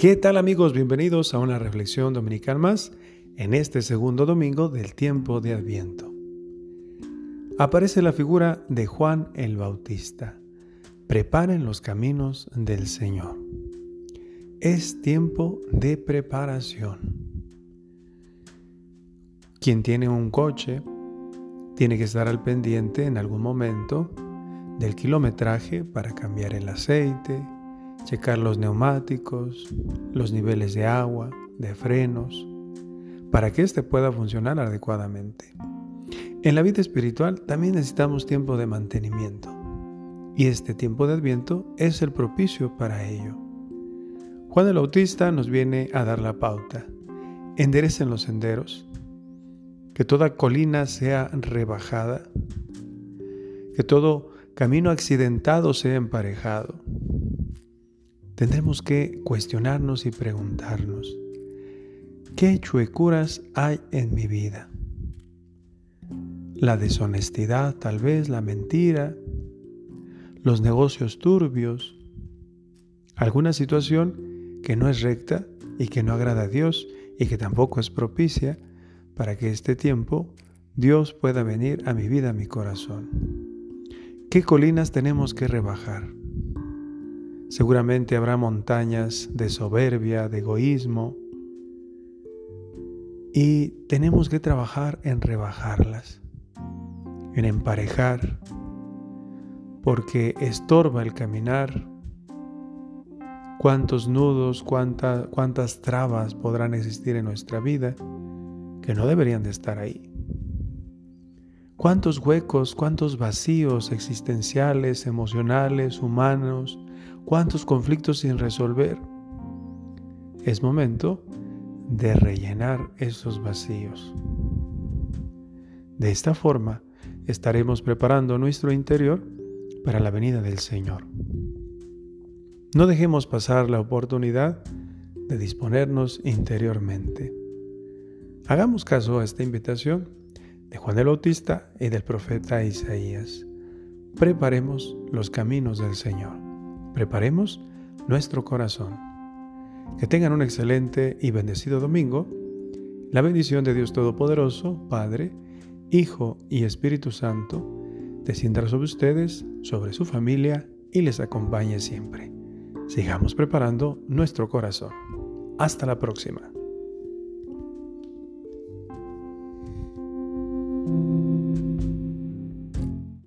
¿Qué tal amigos? Bienvenidos a una reflexión dominical más en este segundo domingo del tiempo de Adviento. Aparece la figura de Juan el Bautista. Preparen los caminos del Señor. Es tiempo de preparación. Quien tiene un coche tiene que estar al pendiente en algún momento del kilometraje para cambiar el aceite, checar los neumáticos, los niveles de agua, de frenos, para que éste pueda funcionar adecuadamente. En la vida espiritual también necesitamos tiempo de mantenimiento y este tiempo de adviento es el propicio para ello. Juan el Bautista nos viene a dar la pauta. Enderecen los senderos, que toda colina sea rebajada, que todo camino accidentado sea emparejado, tendremos que cuestionarnos y preguntarnos, ¿qué chuecuras hay en mi vida? La deshonestidad, tal vez, la mentira, los negocios turbios, alguna situación que no es recta y que no agrada a Dios y que tampoco es propicia para que este tiempo Dios pueda venir a mi vida, a mi corazón. ¿Qué colinas tenemos que rebajar? Seguramente habrá montañas de soberbia, de egoísmo, y tenemos que trabajar en rebajarlas, en emparejar, porque estorba el caminar. Cuántos nudos, cuántas trabas podrán existir en nuestra vida que no deberían de estar ahí. Cuántos huecos, cuántos vacíos existenciales, emocionales, humanos, cuántos conflictos sin resolver. Es momento de rellenar esos vacíos. De esta forma estaremos preparando nuestro interior para la venida del Señor. No dejemos pasar la oportunidad de disponernos interiormente. Hagamos caso a esta invitación de Juan el Bautista y del profeta Isaías. Preparemos los caminos del Señor. Preparemos nuestro corazón. Que tengan un excelente y bendecido domingo. La bendición de Dios Todopoderoso, Padre, Hijo y Espíritu Santo, descienda sobre ustedes, sobre su familia y les acompañe siempre. Sigamos preparando nuestro corazón. Hasta la próxima.